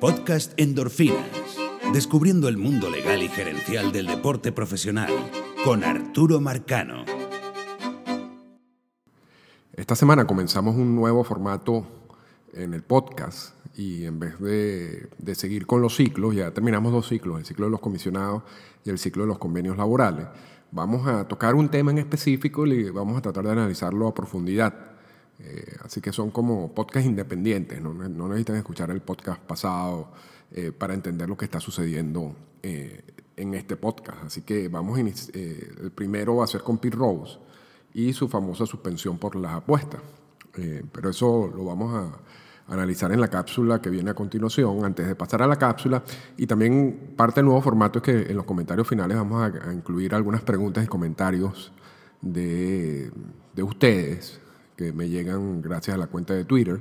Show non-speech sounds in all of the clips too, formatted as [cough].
Podcast Endorfinas. Descubriendo el mundo legal y gerencial del deporte profesional con Arturo Marcano. Esta semana comenzamos un nuevo formato en el podcast y en vez de, seguir con los ciclos, ya terminamos dos ciclos, el ciclo de los comisionados y el ciclo de los convenios laborales, vamos a tocar un tema en específico y vamos a tratar de analizarlo a profundidad. Eh, así que son como podcasts independientes, no, necesitan escuchar el podcast pasado eh, para entender lo que está sucediendo eh, en este podcast. Así que vamos a el primero va a ser con Pete Rose y su famosa suspensión por las apuestas. pero eso lo vamos a analizar en la cápsula que viene a continuación, antes de pasar a la cápsula. Y también parte del nuevo formato es que en los comentarios finales vamos a, incluir algunas preguntas y comentarios de, de, ustedes que me llegan gracias a la cuenta de Twitter,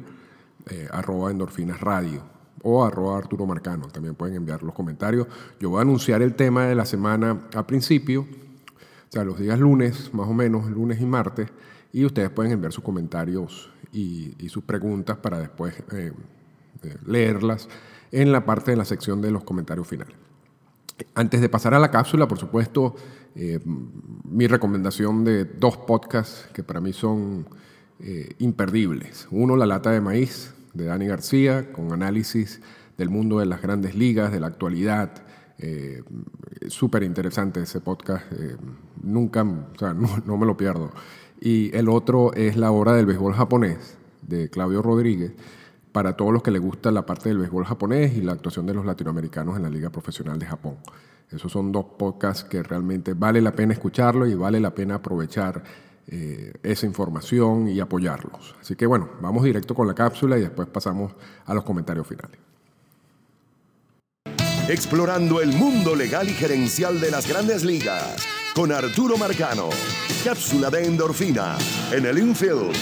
eh, arroba endorfinas radio o arroba Arturo Marcano. También pueden enviar los comentarios. Yo voy a anunciar el tema de la semana al principio, o sea, los días lunes, más o menos, lunes y martes, y ustedes pueden enviar sus comentarios y, sus preguntas para después eh, eh, leerlas en la parte de la sección de los comentarios finales. Antes de pasar a la cápsula, por supuesto, eh, mi recomendación de dos podcasts que para mí son imperdibles. Uno, La lata de maíz, de Dani García, con análisis del mundo de las grandes ligas, de la actualidad. Súper interesante ese podcast. nunca, o sea, [laughs] no, no me lo pierdo y el otro es la hora del béisbol japonés de Claudio Rodríguez, para todos los que les gusta la parte del béisbol japonés y la actuación de los latinoamericanos en la Liga Profesional de Japón. Esos son dos podcasts que realmente vale la pena escucharlo y vale la pena aprovechar eh, esa información y apoyarlos. Así que bueno, vamos directo con la cápsula y después pasamos a los comentarios finales. Explorando el mundo legal y gerencial de las grandes ligas con Arturo Marcano. Cápsula de endorfina en el infield.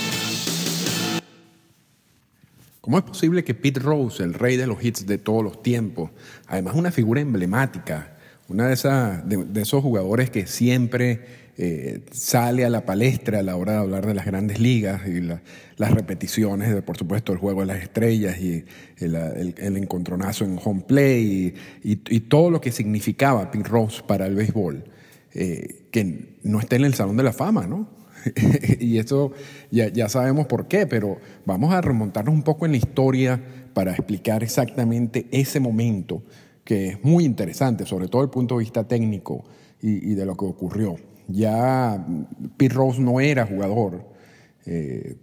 ¿Cómo es posible que Pete Rose, el rey de los hits de todos los tiempos, además una figura emblemática, una de, esas, de, esos jugadores que siempre eh, sale a la palestra a la hora de hablar de las grandes ligas y las repeticiones de, por supuesto, el juego de las estrellas y el, encontronazo en home play y, todo lo que significaba Pete Rose para el béisbol. Eh, que no esté en el Salón de la Fama, ¿no? [laughs] y eso ya, ya, sabemos por qué, pero vamos a remontarnos un poco en la historia para explicar exactamente ese momento que es muy interesante, sobre todo desde el punto de vista técnico y, de lo que ocurrió. Ya Pete Rose no era jugador, eh,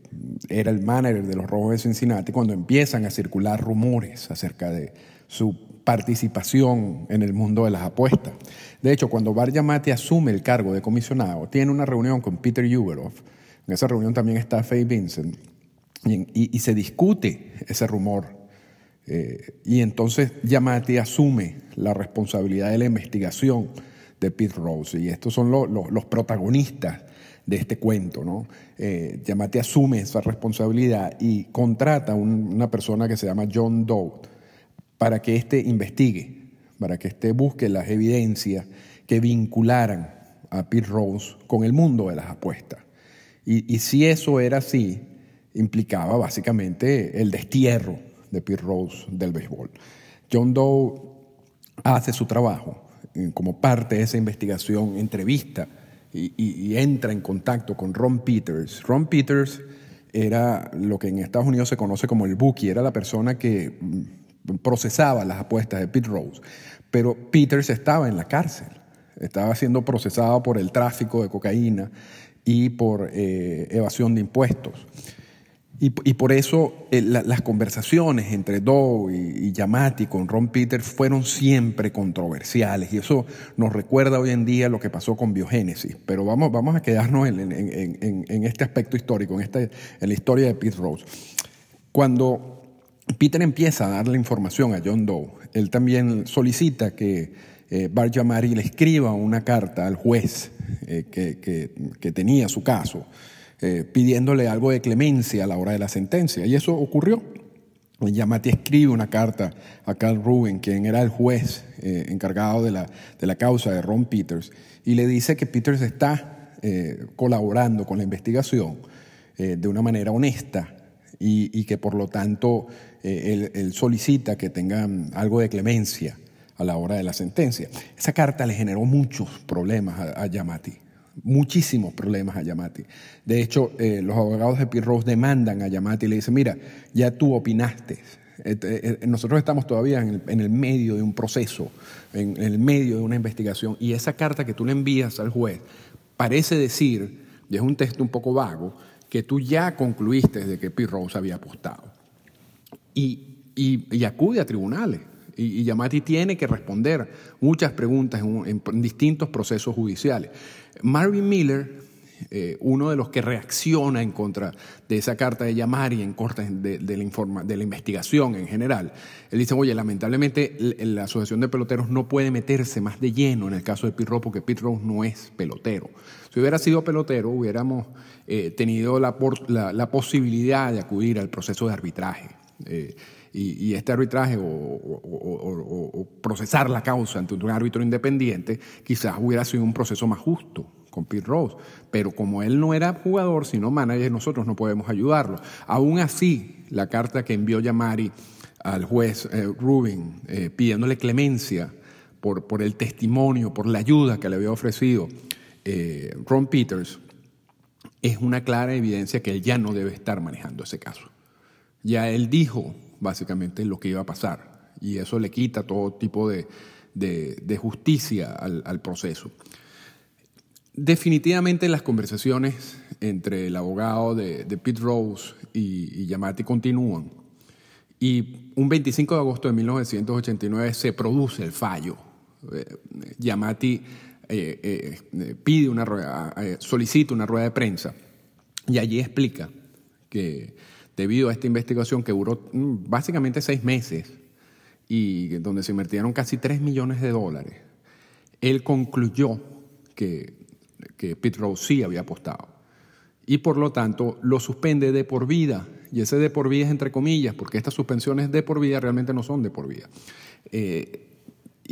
era el manager de los Rojos de Cincinnati cuando empiezan a circular rumores acerca de su participación en el mundo de las apuestas. De hecho, cuando Bar Yamati asume el cargo de comisionado, tiene una reunión con Peter Uberoff. En esa reunión también está Faye Vincent. Y, se discute ese rumor. Eh, y entonces Yamati asume la responsabilidad de la investigación de Pete Rose. Y estos son los protagonistas de este cuento. ¿no? Eh, Yamati asume esa responsabilidad y contrata a una persona que se llama John Doe para que éste investigue, para que éste busque las evidencias que vincularan a Pete Rose con el mundo de las apuestas. Y, si eso era así, implicaba básicamente el destierro de Pete Rose del béisbol. John Doe hace su trabajo como parte de esa investigación, entrevista y, entra en contacto con Ron Peters. Ron Peters era lo que en Estados Unidos se conoce como el bookie, era la persona que mm, procesaba las apuestas de Pete Rose, pero Peters estaba en la cárcel, estaba siendo procesado por el tráfico de cocaína y por eh, evasión de impuestos. Y, por eso eh, las conversaciones entre Doe y, y, Yamati con Ron Peters fueron siempre controversiales y eso nos recuerda hoy en día lo que pasó con Biogénesis. Pero vamos, vamos a quedarnos en, este aspecto histórico, en, este, la historia de Pete Rose. Cuando Peter empieza a darle información a John Doe. Él también solicita que eh, Bar le escriba una carta al juez eh, que, tenía su caso, eh, pidiéndole algo de clemencia a la hora de la sentencia. Y eso ocurrió. Yamati escribe una carta a Carl Rubin, quien era el juez encargado de la, de la, causa de Ron Peters, y le dice que Peters está colaborando con la investigación de una manera honesta y, que por lo tanto eh, él, solicita que tengan algo de clemencia a la hora de la sentencia. Esa carta le generó muchos problemas a, Yamati, muchísimos problemas a Yamati. De hecho, eh, los abogados de Pirrose demandan a Yamati y le dicen, mira, ya tú opinaste, eh, nosotros estamos todavía en el, medio de un proceso, en, el medio de una investigación, y esa carta que tú le envías al juez parece decir, y es un texto un poco vago, que tú ya concluiste de que Pete Rose había apostado. Y, acude a tribunales. Y, Yamati tiene que responder muchas preguntas en, distintos procesos judiciales. Marvin Miller, eh, uno de los que reacciona en contra de esa carta de Yamari en contra de, la de la investigación en general, él dice, oye, lamentablemente la Asociación de Peloteros no puede meterse más de lleno en el caso de Rose porque Rose no es pelotero. Si hubiera sido pelotero, hubiéramos eh, tenido la, la, posibilidad de acudir al proceso de arbitraje. Eh, y, este arbitraje o, procesar la causa ante un árbitro independiente quizás hubiera sido un proceso más justo con Pete Rose. Pero como él no era jugador, sino manager, nosotros no podemos ayudarlo. Aún así, la carta que envió Yamari al juez eh, Rubin pidiéndole clemencia por, por el testimonio, por la ayuda que le había ofrecido eh, Ron Peters, es una clara evidencia que él ya no debe estar manejando ese caso. Ya él dijo básicamente lo que iba a pasar y eso le quita todo tipo de, justicia al, proceso. Definitivamente las conversaciones entre el abogado de, Pete Rose y, Yamati continúan. Y un 25 de agosto de 1989 se produce el fallo. Eh, Yamati eh, eh, pide una solicita una rueda de prensa y allí explica que debido a esta investigación que duró mm, básicamente seis meses y donde se invirtieron casi tres millones de dólares, él concluyó que, que Pete Rose sí había apostado y por lo tanto lo suspende de por vida. Y ese de por vida es entre comillas, porque estas suspensiones de por vida realmente no son de por vida.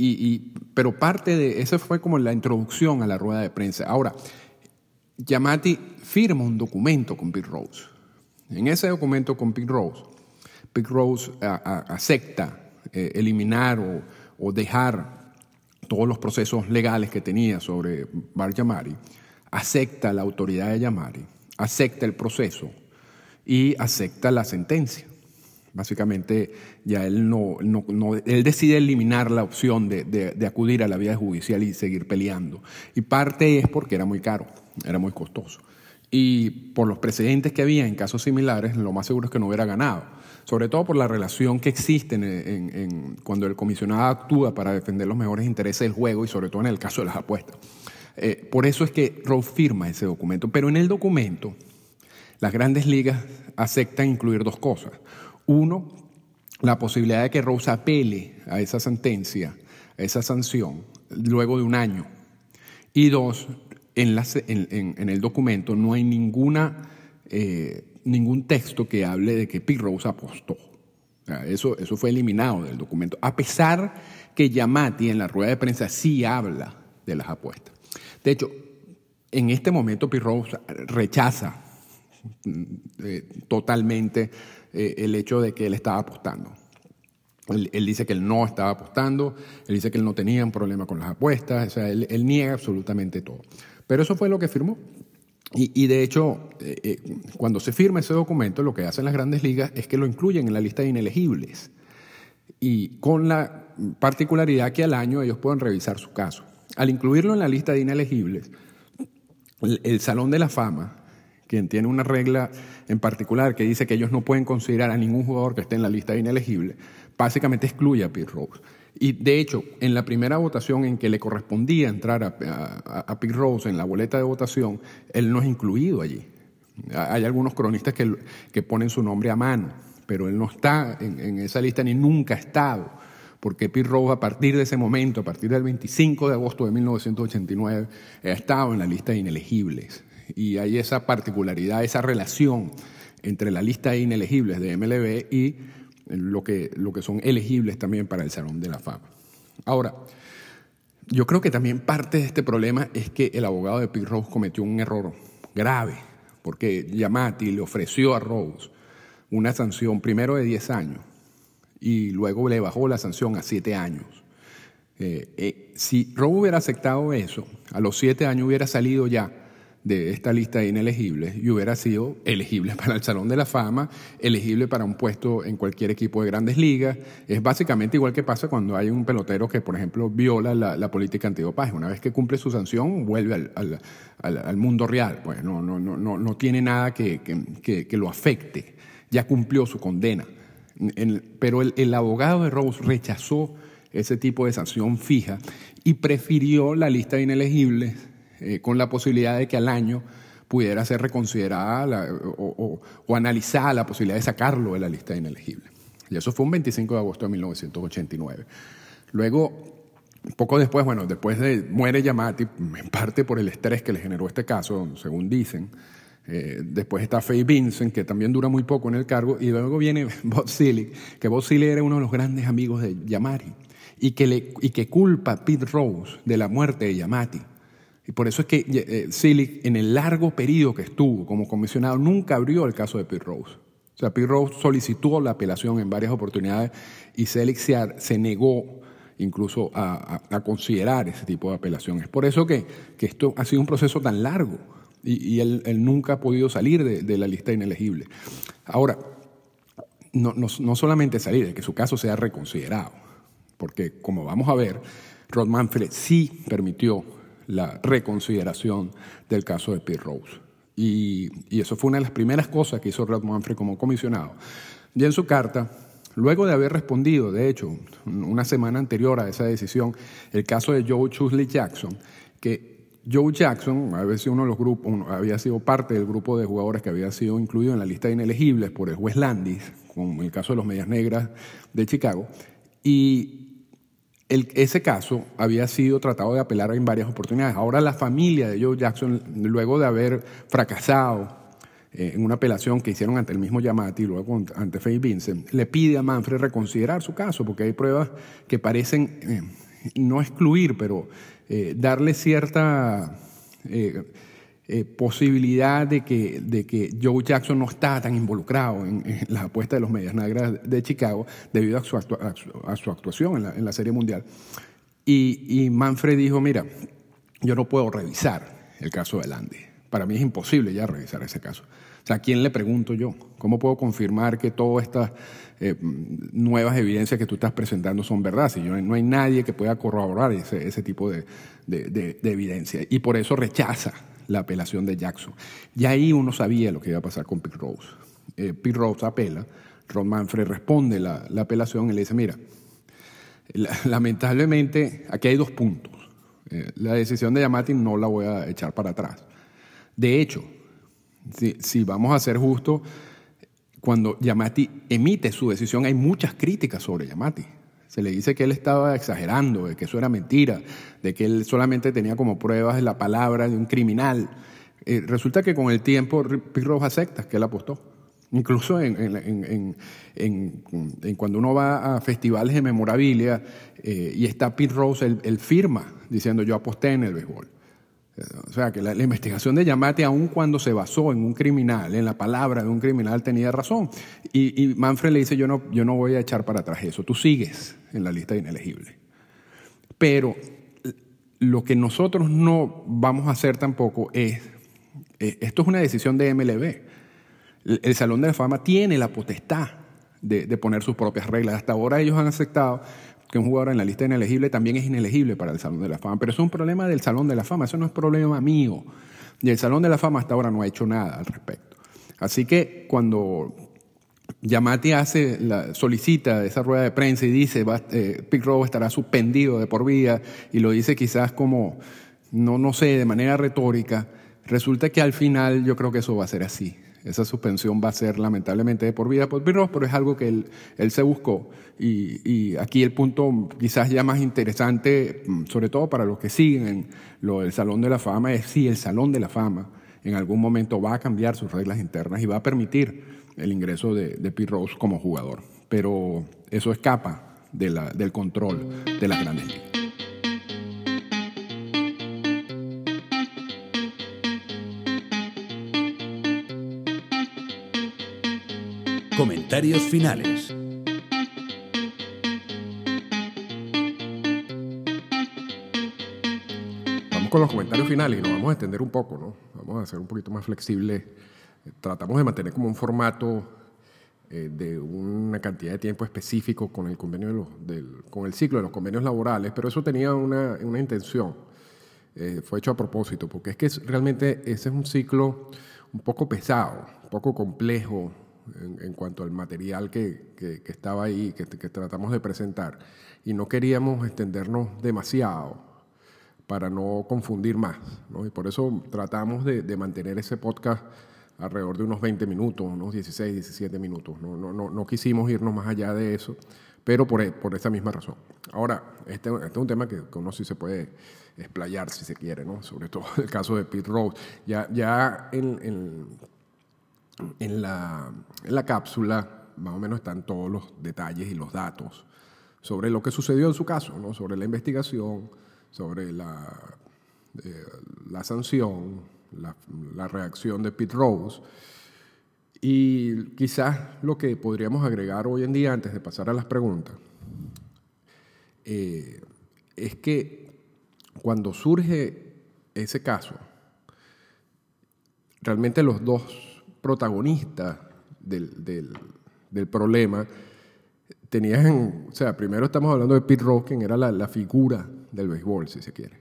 Y, pero parte de eso fue como la introducción a la rueda de prensa. Ahora, Yamati firma un documento con Pete Rose. En ese documento con Pete Rose, Pete Rose acepta eh, eliminar o, dejar todos los procesos legales que tenía sobre Bar Yamari, acepta la autoridad de Yamari, acepta el proceso y acepta la sentencia. Básicamente, ya él no, él decide eliminar la opción de, acudir a la vía judicial y seguir peleando. Y parte es porque era muy caro, era muy costoso. Y por los precedentes que había en casos similares, lo más seguro es que no hubiera ganado. Sobre todo por la relación que existe en, cuando el comisionado actúa para defender los mejores intereses del juego y sobre todo en el caso de las apuestas. Eh, por eso es que Rowe firma ese documento. Pero en el documento, las grandes ligas aceptan incluir dos cosas. Uno, la posibilidad de que Rose apele a esa sentencia, a esa sanción, luego de un año. Y dos, en, el documento no hay ninguna, eh, ningún texto que hable de que Pete Rose apostó. eso, eso fue eliminado del documento, a pesar que Yamati en la rueda de prensa sí habla de las apuestas. De hecho, en este momento Pete Rose rechaza mm, eh, totalmente eh, el hecho de que él estaba apostando. Él, dice que él no estaba apostando, él dice que él no tenía un problema con las apuestas, o sea, él, niega absolutamente todo. Pero eso fue lo que firmó. Y, de hecho, eh, eh, cuando se firma ese documento, lo que hacen las grandes ligas es que lo incluyen en la lista de inelegibles. Y con la particularidad que al año ellos pueden revisar su caso. Al incluirlo en la lista de inelegibles, el Salón de la Fama quien tiene una regla en particular que dice que ellos no pueden considerar a ningún jugador que esté en la lista de inelegible, básicamente excluye a Pete Rose. Y de hecho, en la primera votación en que le correspondía entrar a, Pete Rose en la boleta de votación, él no es incluido allí. Hay algunos cronistas que, que ponen su nombre a mano, pero él no está en, en esa lista ni nunca ha estado porque Pete Rose a partir de ese momento, a partir del 25 de agosto de 1989, ha estado en la lista de inelegibles y hay esa particularidad, esa relación entre la lista de inelegibles de MLB y lo que, lo que son elegibles también para el Salón de la Fama. Ahora, yo creo que también parte de este problema es que el abogado de Pete Rose cometió un error grave, porque Yamati le ofreció a Rose una sanción primero de 10 años y luego le bajó la sanción a 7 años. Eh, eh, si Robo hubiera aceptado eso, a los 7 años hubiera salido ya de esta lista de inelegibles y hubiera sido elegible para el Salón de la Fama, elegible para un puesto en cualquier equipo de grandes ligas. Es básicamente igual que pasa cuando hay un pelotero que, por ejemplo, viola la, política antidopaje. Una vez que cumple su sanción, vuelve al, mundo real. Pues no, no, no, no, tiene nada que, que, lo afecte. Ya cumplió su condena. pero el, el abogado de Rose rechazó ese tipo de sanción fija y prefirió la lista de inelegibles eh, con la posibilidad de que al año pudiera ser reconsiderada o, analizada la posibilidad de sacarlo de la lista de inelegibles. Y eso fue un 25 de agosto de 1989. Luego, poco después, bueno, después de muere Yamati, en parte por el estrés que le generó este caso, según dicen. Eh, después está Faye Vincent, que también dura muy poco en el cargo, y luego viene [laughs] Bob Seeley, que Bob Seeley era uno de los grandes amigos de Yamati y que, le, y que culpa a Pete Rose de la muerte de Yamati. Y por eso es que eh, en el largo periodo que estuvo como comisionado, nunca abrió el caso de Pete Rose. O sea, Pete Rose solicitó la apelación en varias oportunidades y Selig se, negó incluso a, considerar ese tipo de apelación. Es por eso que, esto ha sido un proceso tan largo y, él, nunca ha podido salir de, la lista inelegible. Ahora, no, no, solamente salir, es que su caso sea reconsiderado, porque como vamos a ver, Rod Manfred sí permitió la reconsideración del caso de Pete Rose. Y, eso fue una de las primeras cosas que hizo Rod Manfred como comisionado. Y en su carta, luego de haber respondido, de hecho, una semana anterior a esa decisión, el caso de Joe Chusley Jackson, que Joe Jackson había sido parte del grupo de jugadores que había sido incluido en la lista de inelegibles por el juez Landis, el caso de los Medias Negras de Chicago, y ese caso había sido tratado de apelar en varias oportunidades. Ahora la familia de Joe Jackson, luego de haber fracasado eh, en una apelación que hicieron ante el mismo Yamati y luego ante Faye Vincent, le pide a Manfred reconsiderar su caso porque hay pruebas que parecen eh, no excluir, pero eh, darle cierta eh, posibilidad de que, de que Joe Jackson no está tan involucrado en, [laughs] la apuesta de los Medias Negras de Chicago debido a su, a su, actuación en la, en la, Serie Mundial. Y, y, Manfred dijo, mira, yo no puedo revisar el caso de Landy. Para mí es imposible ya revisar ese caso. O sea, ¿a quién le pregunto yo? ¿Cómo puedo confirmar que todas estas eh, nuevas evidencias que tú estás presentando son verdad? Si yo, no hay nadie que pueda corroborar ese, ese tipo de, de, de evidencia. Y por eso rechaza la apelación de Jackson. Y ahí uno sabía lo que iba a pasar con Pete Rose. Eh, Pete Rose apela, Ron Manfred responde la, apelación y le dice, mira, lamentablemente aquí hay dos puntos. Eh, la decisión de Yamati no la voy a echar para atrás. De hecho, si, si vamos a ser justos, cuando Yamati emite su decisión hay muchas críticas sobre Yamati. Se le dice que él estaba exagerando, de que eso era mentira, de que él solamente tenía como pruebas la palabra de un criminal. Eh, resulta que con el tiempo Rose acepta que él apostó. Incluso en, cuando uno va a festivales de memorabilia eh, y está Pete Rose, él, firma diciendo yo aposté en el béisbol. O sea, que la, investigación de Yamate, aun cuando se basó en un criminal, en la palabra de un criminal, tenía razón. Y, Manfred le dice, yo no, yo no voy a echar para atrás eso, tú sigues en la lista de inelegibles. Pero lo que nosotros no vamos a hacer tampoco es, eh, esto es una decisión de MLB. El, Salón de la Fama tiene la potestad de, de poner sus propias reglas. Hasta ahora ellos han aceptado que un jugador en la lista inelegible también es inelegible para el Salón de la Fama. Pero eso es un problema del Salón de la Fama, eso no es problema mío. Y el Salón de la Fama hasta ahora no ha hecho nada al respecto. Así que cuando Yamati hace la, solicita esa rueda de prensa y dice va, eh, Pick estará suspendido de por vida y lo dice quizás como, no, no sé, de manera retórica, resulta que al final yo creo que eso va a ser así. Esa suspensión va a ser lamentablemente de por vida por Ross, pero es algo que él, él se buscó. Y, y, aquí el punto quizás ya más interesante, mm, sobre todo para los que siguen lo del Salón de la Fama, es si el Salón de la Fama en algún momento va a cambiar sus reglas internas y va a permitir el ingreso de, de Rose como jugador. Pero eso escapa de la, del control de las grandes ligas. Comentarios finales. Vamos con los comentarios finales y nos vamos a extender un poco, ¿no? Vamos a ser un poquito más flexibles. Tratamos de mantener como un formato eh, de una cantidad de tiempo específico con el convenio de los, del, con el ciclo de los convenios laborales, pero eso tenía una, una intención. Eh, fue hecho a propósito, porque es que es- realmente ese es un ciclo un poco pesado, un poco complejo en, en cuanto al material que, que- que estaba ahí, que, que tratamos de presentar, y no queríamos extendernos demasiado para no confundir más. ¿no? Y por eso tratamos de, de mantener ese podcast alrededor de unos 20 minutos, unos 16, 17 minutos. No, no, no, quisimos irnos más allá de eso, pero por, por esa misma razón. Ahora, este, este es un tema que uno sí se puede explayar si se quiere, ¿no? sobre todo el caso de Pete Rose. Ya, ya en, en- en la, en la cápsula más o menos están todos los detalles y los datos sobre lo que sucedió en su caso, ¿no? sobre la investigación, sobre la, eh, la sanción, la, reacción de Pete Rose. Y quizás lo que podríamos agregar hoy en día, antes de pasar a las preguntas, eh, es que cuando surge ese caso, realmente los dos protagonistas del, del- problema tenían, o sea, primero estamos hablando de Pete Rose, quien era la, la figura del béisbol, si se quiere.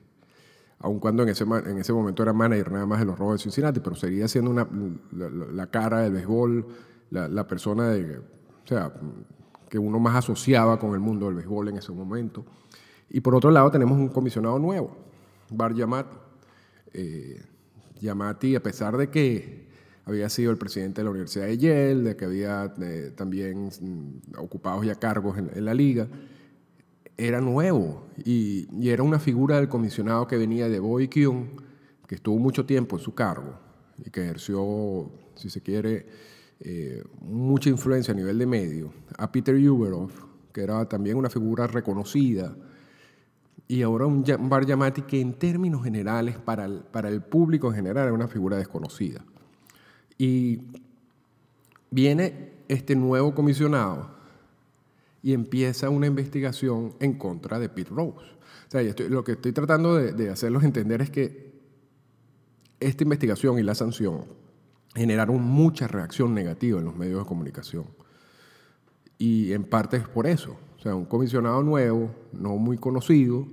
Aun cuando en ese, en ese momento era manager nada más de los Rojos de Cincinnati, pero seguía siendo una, la cara del béisbol, la, la persona de, o sea, que uno más asociaba con el mundo del béisbol en ese momento. Y por otro lado tenemos un comisionado nuevo, Bar Yamati. Eh, Yamati, a pesar de que había sido el presidente de la Universidad de Yale, de que había eh, también mm, ocupados ya cargos en, en la liga, era nuevo y, y era una figura del comisionado que venía de Boy Kyung, que estuvo mucho tiempo en su cargo y que ejerció, si se quiere, eh, mucha influencia a nivel de medio, a Peter Uberoff, que era también una figura reconocida, y ahora un Bar Yamati que en términos generales, para el, para el público en general, era una figura desconocida. Y viene este nuevo comisionado y empieza una investigación en contra de Pete Rose. O sea, lo que estoy tratando de, de hacerlos entender es que esta investigación y la sanción generaron mucha reacción negativa en los medios de comunicación. Y en parte es por eso. O sea, un comisionado nuevo, no muy conocido,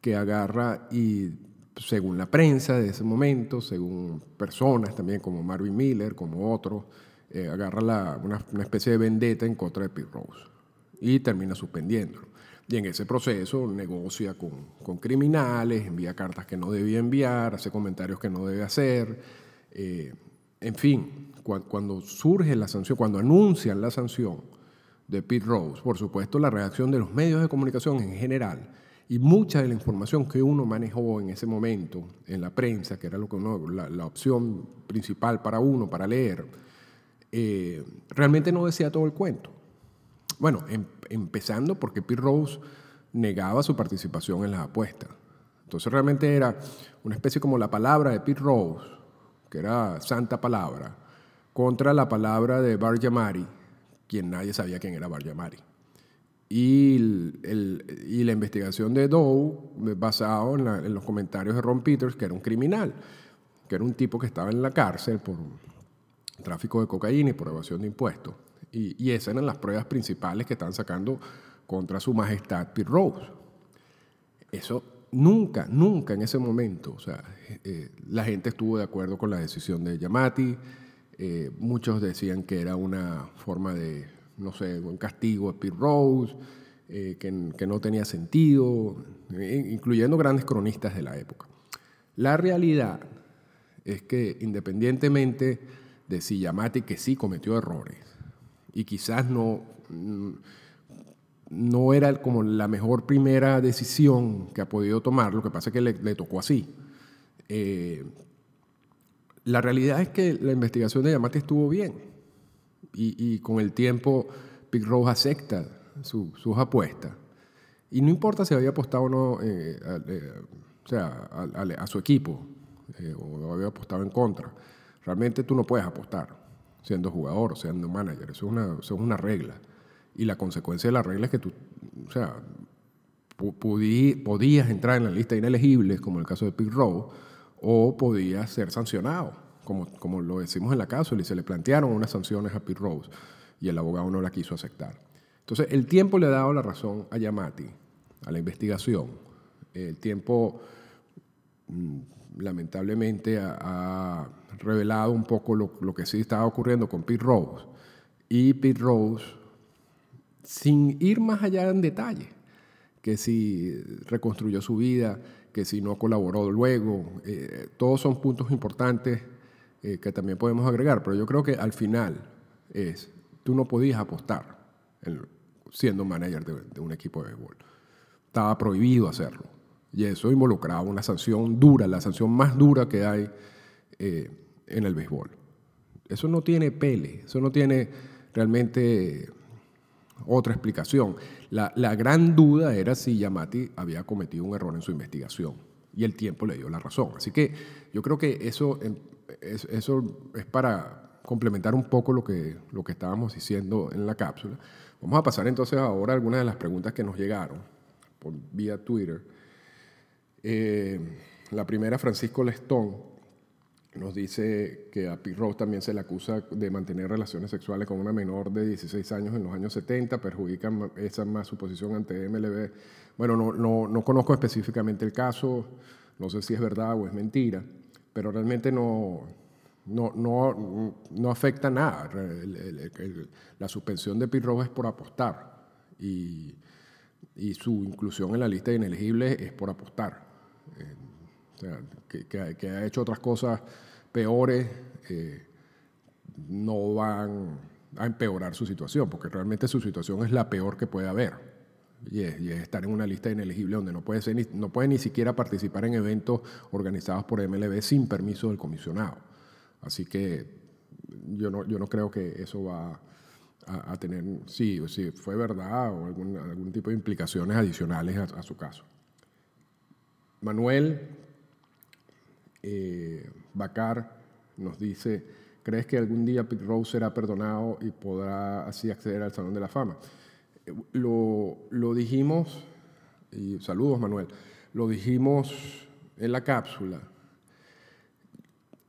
que agarra y, según la prensa de ese momento, según personas también como Marvin Miller, como otros, eh, agarra la- una, una especie de vendetta en contra de Pete Rose y termina suspendiéndolo. Y en ese proceso negocia con, con criminales, envía cartas que no debía enviar, hace comentarios que no debe hacer. eh, en fin, cua- cuando surge la sanción, cuando anuncian la sanción de Pete Rose, por supuesto la reacción de los medios de comunicación en general y mucha de la información que uno manejó en ese momento en la prensa, que era lo que uno- la, la opción principal para uno, para leer, eh, realmente no decía todo el cuento. Bueno, em- empezando porque Pete Rose negaba su participación en las apuestas. Entonces realmente era una especie como la palabra de Pete Rose, que era santa palabra, contra la palabra de Bar Yamari, quien nadie sabía quién era Bar Yamari. Y, el- y la investigación de Doe, basado en, la- en los comentarios de Ron Peters, que era un criminal, que era un tipo que estaba en la cárcel por tráfico de cocaína y por evasión de impuestos. Y, esas eran las pruebas principales que están sacando contra su majestad Pete Rose. Eso nunca, nunca en ese momento, o sea, eh, la gente estuvo de acuerdo con la decisión de Yamati, eh, muchos decían que era una forma de, no sé, un castigo a Pete Rose, eh, que, que no tenía sentido, eh, incluyendo grandes cronistas de la época. La realidad es que independientemente de si Yamati que sí cometió errores y quizás no, mm, no era como la mejor primera decisión que ha podido tomar, lo que pasa es que le, tocó así. Eh, la realidad es que la investigación de Yamati estuvo bien y, con el tiempo Pete Rose acepta su- sus apuestas. Y no importa si había apostado o no eh, a, eh, o a, su equipo eh, o había apostado en contra. Realmente tú no puedes apostar. Siendo jugador o siendo manager. Eso es una, eso es una regla. Y la consecuencia de la regla es que tú, o sea, podías entrar en la lista de inelegibles, como en el caso de Pete Rowe, o podías ser sancionado, como, como lo decimos en la cápsula, y se le plantearon unas sanciones a Pete Rose, y el abogado no la quiso aceptar. Entonces, el tiempo le ha dado la razón a Yamati, a la investigación. El tiempo, mm, lamentablemente, ha, revelado un poco lo, lo, que sí estaba ocurriendo con Pete Rose. Y Pete Rose, sin ir más allá en detalle, que si reconstruyó su vida, que si no colaboró luego, eh, todos son puntos importantes eh, que también podemos agregar, pero yo creo que al final es, tú no podías apostar siendo manager de, un equipo de béisbol. Estaba prohibido hacerlo. Y eso involucraba una sanción dura, la sanción más dura que hay eh, en el béisbol. Eso no tiene pele, eso no tiene realmente otra explicación. La, gran duda era si Yamati había cometido un error en su investigación y el tiempo le dio la razón. Así que yo creo que eso, em, es, eso es para complementar un poco lo que, lo que estábamos diciendo en la cápsula. Vamos a pasar entonces ahora a algunas de las preguntas que nos llegaron por vía Twitter. Eh, la primera, Francisco Lestón, nos dice que a Rose también se le acusa de mantener relaciones sexuales con una menor de 16 años en los años 70, perjudica esa más su posición ante MLB. Bueno, no, no, no conozco específicamente el caso, no sé si es verdad o es mentira, pero realmente no, no, no, no afecta nada. la suspensión de Rose es por apostar y, y, su inclusión en la lista de inelegibles es por apostar. Eh, o sea, que, que, ha hecho otras cosas peores eh, no van a empeorar su situación, porque realmente su situación es la peor que puede haber. Y es, estar en una lista inelegible donde no puede, ser no puede ni siquiera participar en eventos organizados por MLB sin permiso del comisionado. Así que yo no, yo no creo que eso va a, tener, sí, si fue verdad o algún, algún tipo de implicaciones adicionales a, su caso. Manuel eh, Bacar nos dice, ¿crees que algún día Pete Rose será perdonado y podrá así acceder al Salón de la Fama? Lo, lo dijimos, y saludos Manuel, lo dijimos en la cápsula.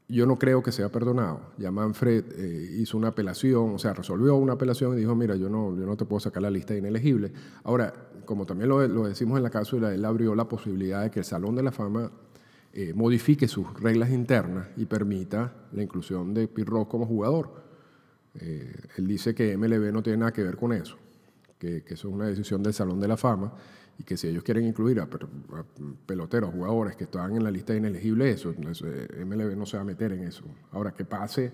Yo no creo que sea perdonado. Ya Manfred eh, hizo una apelación, o sea, resolvió una apelación y dijo, mira, yo no, yo no te puedo sacar la lista de inelegible. Ahora, como también lo, lo decimos en la cápsula, él abrió la posibilidad de que el Salón de la Fama eh, modifique sus reglas internas y permita la inclusión de Pirro como jugador. Eh, él dice que MLB no tiene nada que ver con eso, que, eso es una decisión del Salón de la Fama y que si ellos quieren incluir a, peloteros, jugadores que están en la lista de inelegibles, eso, eh, MLB no se va a meter en eso. Ahora, que pase,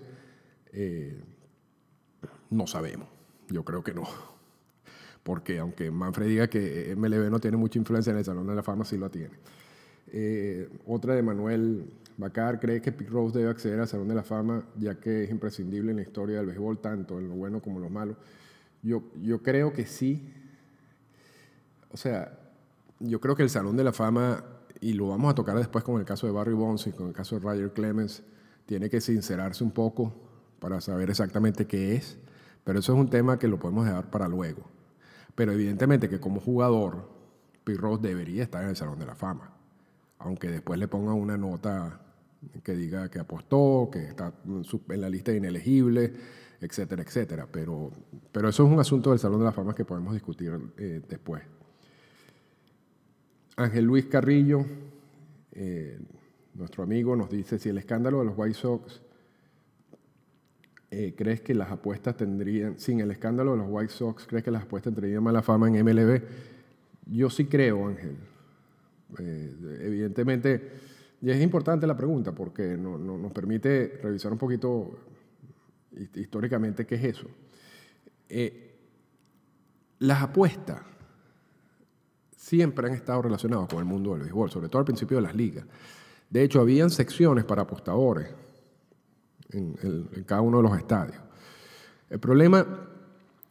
no sabemos. Yo creo que no. Porque aunque Manfred diga que MLB no tiene mucha influencia en el Salón de la Fama, sí lo tiene. Eh, otra de Manuel Bacar cree que Pete Rose debe acceder al Salón de la Fama, ya que es imprescindible en la historia del béisbol, tanto en lo bueno como en lo malo. Yo, yo creo que sí. O sea, yo creo que el Salón de la Fama, y lo vamos a tocar después con el caso de Barry Bonds y con el caso de Roger Clemens, tiene que sincerarse un poco para saber exactamente qué es, pero eso es un tema que lo podemos dejar para luego. Pero evidentemente que como jugador, Pete Rose debería estar en el Salón de la Fama aunque después le ponga una nota que diga que apostó, que está en la lista de inelegibles, etcétera, etcétera. Pero, pero eso es un asunto del Salón de la Fama que podemos discutir eh, después. Ángel Luis Carrillo, eh, nuestro amigo, nos dice, si el escándalo de los White Sox, eh, ¿crees que las apuestas tendrían, sin el escándalo de los White Sox, ¿crees que las apuestas tendrían mala fama en MLB? Yo sí creo, Ángel. Evidentemente, y es importante la pregunta porque nos permite revisar un poquito históricamente qué es eso. Eh, las apuestas siempre han estado relacionadas con el mundo del béisbol, sobre todo al principio de las ligas. De hecho, habían secciones para apostadores en, en cada uno de los estadios. El problema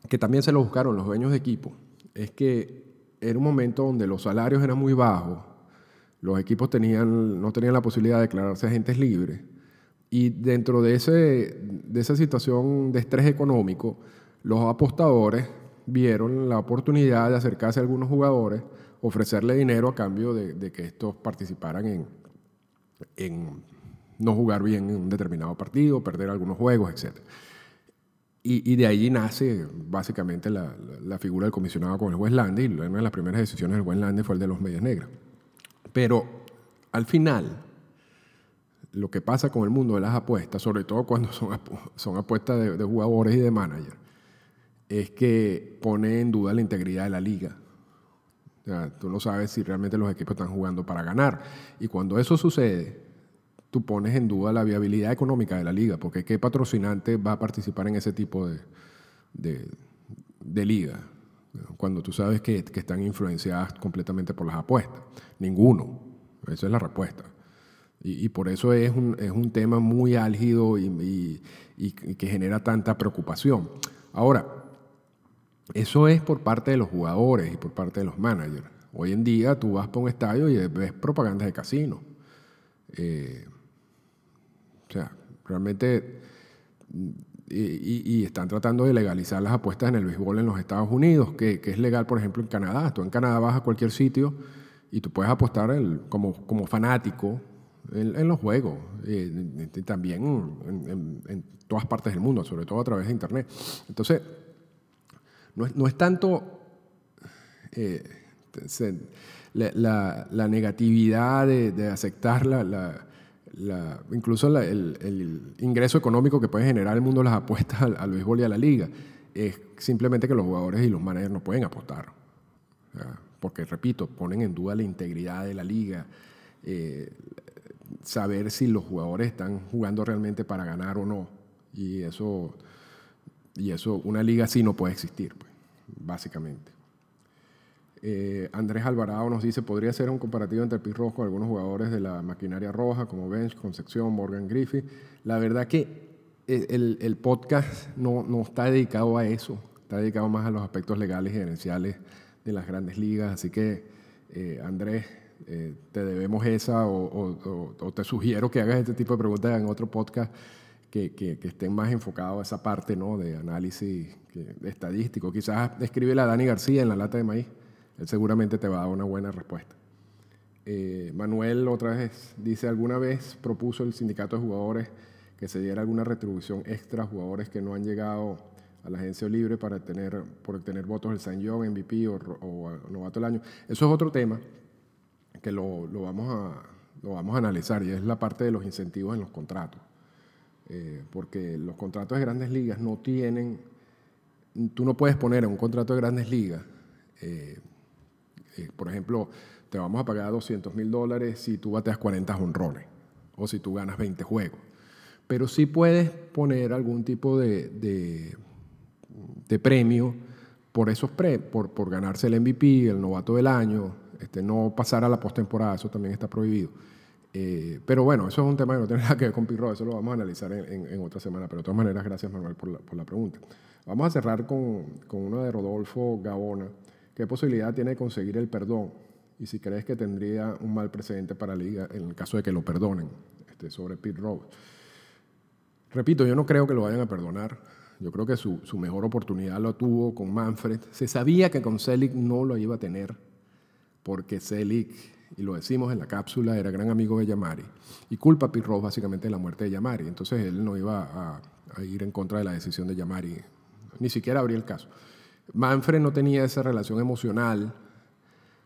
que también se lo buscaron los dueños de equipo es que era un momento donde los salarios eran muy bajos los equipos tenían, no tenían la posibilidad de declararse agentes libres Y dentro de, ese, de esa situación de estrés económico, los apostadores vieron la oportunidad de acercarse a algunos jugadores, ofrecerle dinero a cambio de, que estos participaran en, en, no jugar bien en un determinado partido, perder algunos juegos, etc. Y, de ahí nace básicamente la, figura del comisionado con el juez Landy, y una de las primeras decisiones del juez Landy fue el de los medias negras. Pero al final, lo que pasa con el mundo de las apuestas, sobre todo cuando [laughs] son, son apuestas de, de jugadores y de managers, es que pone en duda la integridad de la liga. tú no sabes si realmente los equipos están jugando para ganar. Y cuando eso sucede, tú pones en duda la viabilidad económica de la liga, porque ¿qué patrocinante va a participar en ese tipo de, de, liga? Cuando tú sabes que, que, están influenciadas completamente por las apuestas. Ninguno. Esa es la respuesta. Y, por eso es un, es un, tema muy álgido y, y que genera tanta preocupación. Ahora, eso es por parte de los jugadores y por parte de los managers. Hoy en día tú vas por un estadio y ves propaganda de casino. Eh, o sea, realmente... Y, están tratando de legalizar las apuestas en el béisbol en los Estados Unidos, que, es legal, por ejemplo, en Canadá. Tú en Canadá vas a cualquier sitio y tú puedes apostar como, como fanático en, los juegos, eh, también en, todas partes del mundo, sobre todo a través de Internet. Entonces, no es, tanto eh, la, negatividad de, aceptar la, incluso el, ingreso económico que puede generar el mundo de las apuestas al, béisbol y a la liga. Es simplemente que los jugadores y los managers no pueden apostar. porque, repito, ponen en duda la integridad de la liga. Eh, saber si los jugadores están jugando realmente para ganar o no. Y eso y eso, una liga así no puede existir, pues, básicamente. Eh, Andrés Alvarado nos dice, podría ser un comparativo entre el Rojo con algunos jugadores de la maquinaria roja, como Bench, Concepción, Morgan Griffith. La verdad que el, el podcast no, no, está dedicado a eso, está dedicado más a los aspectos legales y gerenciales de las grandes ligas. Así que, eh, Andrés, eh, te debemos esa o, te sugiero que hagas este tipo de preguntas en otro podcast que, estén más enfocados a esa parte ¿no? de análisis estadístico. Quizás escríbele a Dani García en la lata de maíz, él seguramente te va a dar una buena respuesta. Eh, Manuel otra vez dice, ¿alguna vez propuso el sindicato de jugadores que se diera alguna retribución extra a jugadores que no han llegado a la agencia libre para tener, por obtener votos del San John, MVP o, o, novato del año? Eso es otro tema que lo, lo, vamos a, lo vamos a analizar y es la parte de los incentivos en los contratos. Eh, porque los contratos de grandes ligas no tienen, tú no puedes poner en un contrato de grandes ligas, eh, eh, por ejemplo, te vamos a pagar 200 mil dólares si tú bateas 40 honrones o si tú ganas 20 juegos. Pero sí puedes poner algún tipo de, de, premio por esos pre, por, por ganarse el MVP, el novato del año, este, no pasar a la postemporada, eso también está prohibido. Eh, pero bueno, eso es un tema que no tiene [laughs] nada que ver con Pirro, eso lo vamos a analizar en, otra semana. Pero de todas maneras, gracias Manuel por la, pregunta. Vamos a cerrar con, con una de Rodolfo Gabona. ¿Qué posibilidad tiene de conseguir el perdón? Y si crees que tendría un mal precedente para la liga en el caso de que lo perdonen este, sobre Pete Rose. Repito, yo no creo que lo vayan a perdonar. Yo creo que su, su mejor oportunidad lo tuvo con Manfred. Se sabía que con Selig no lo iba a tener porque Selig y lo decimos en la cápsula, era gran amigo de Yamari. Y culpa a Pete básicamente de la muerte de Yamari. Entonces él no iba a, ir en contra de la decisión de Yamari, ni siquiera abría el caso. Manfred no tenía esa relación emocional,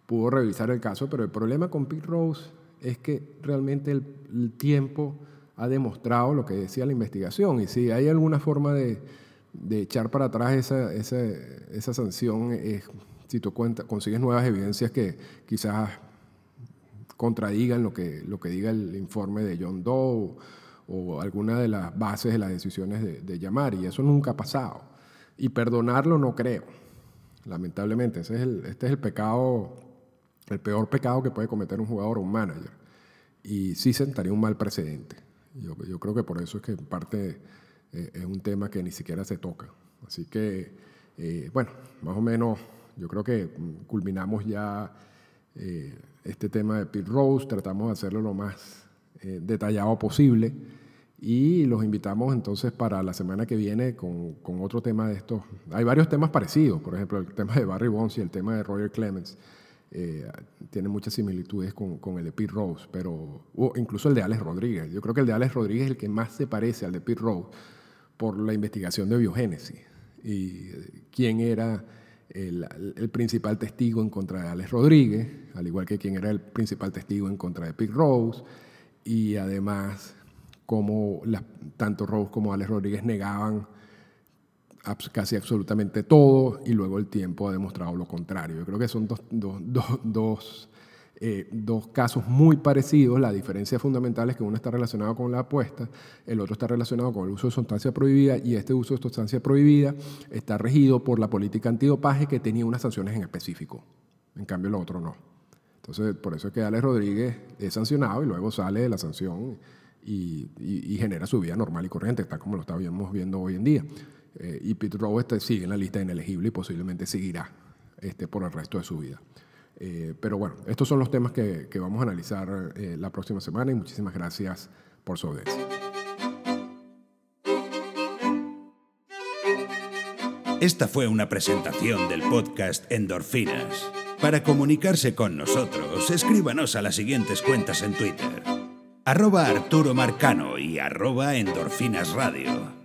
pudo revisar el caso, pero el problema con Pete Rose es que realmente el, tiempo ha demostrado lo que decía la investigación. Y si hay alguna forma de, echar para atrás esa, esa, esa sanción, es si tú cuenta, consigues nuevas evidencias que quizás contradigan lo que, lo que diga el informe de John Doe o, alguna de las bases de las decisiones de, de y eso nunca ha pasado. Y perdonarlo no creo, lamentablemente. Ese es el, este es el pecado, el peor pecado que puede cometer un jugador o un manager. Y sí sentaría un mal precedente. Yo, yo creo que por eso es que en parte eh, es un tema que ni siquiera se toca. Así que, eh, bueno, más o menos yo creo que culminamos ya eh, este tema de Pete Rose, tratamos de hacerlo lo más eh, detallado posible Y los invitamos entonces para la semana que viene con, con, otro tema de estos. Hay varios temas parecidos, por ejemplo, el tema de Barry Bonds y el tema de Roger Clemens. Eh, tiene muchas similitudes con, con, el de Pete Rose, pero incluso el de Alex Rodríguez. Yo creo que el de Alex Rodríguez es el que más se parece al de Pete Rose por la investigación de biogénesis y quién era el, principal testigo en contra de Alex Rodríguez, al igual que quién era el principal testigo en contra de Pete Rose, y además cómo tanto Rose como Alex Rodríguez negaban casi absolutamente todo y luego el tiempo ha demostrado lo contrario. Yo creo que son dos, dos, dos, eh, dos, casos muy parecidos. La diferencia fundamental es que uno está relacionado con la apuesta, el otro está relacionado con el uso de sustancia prohibida y este uso de sustancia prohibida está regido por la política antidopaje que tenía unas sanciones en específico. En cambio, el otro no. Entonces, por eso es que Alex Rodríguez es sancionado y luego sale de la sanción y, genera su vida normal y corriente, está como lo estamos viendo hoy en día. Eh, y Pete este, sigue en la lista inelegible y posiblemente seguirá este, por el resto de su vida. Eh, pero bueno, estos son los temas que, vamos a analizar eh, la próxima semana y muchísimas gracias por su audiencia. Esta fue una presentación del podcast Endorfinas. Para comunicarse con nosotros, escríbanos a las siguientes cuentas en Twitter. Arroba Arturo Marcano y arroba Endorfinas Radio.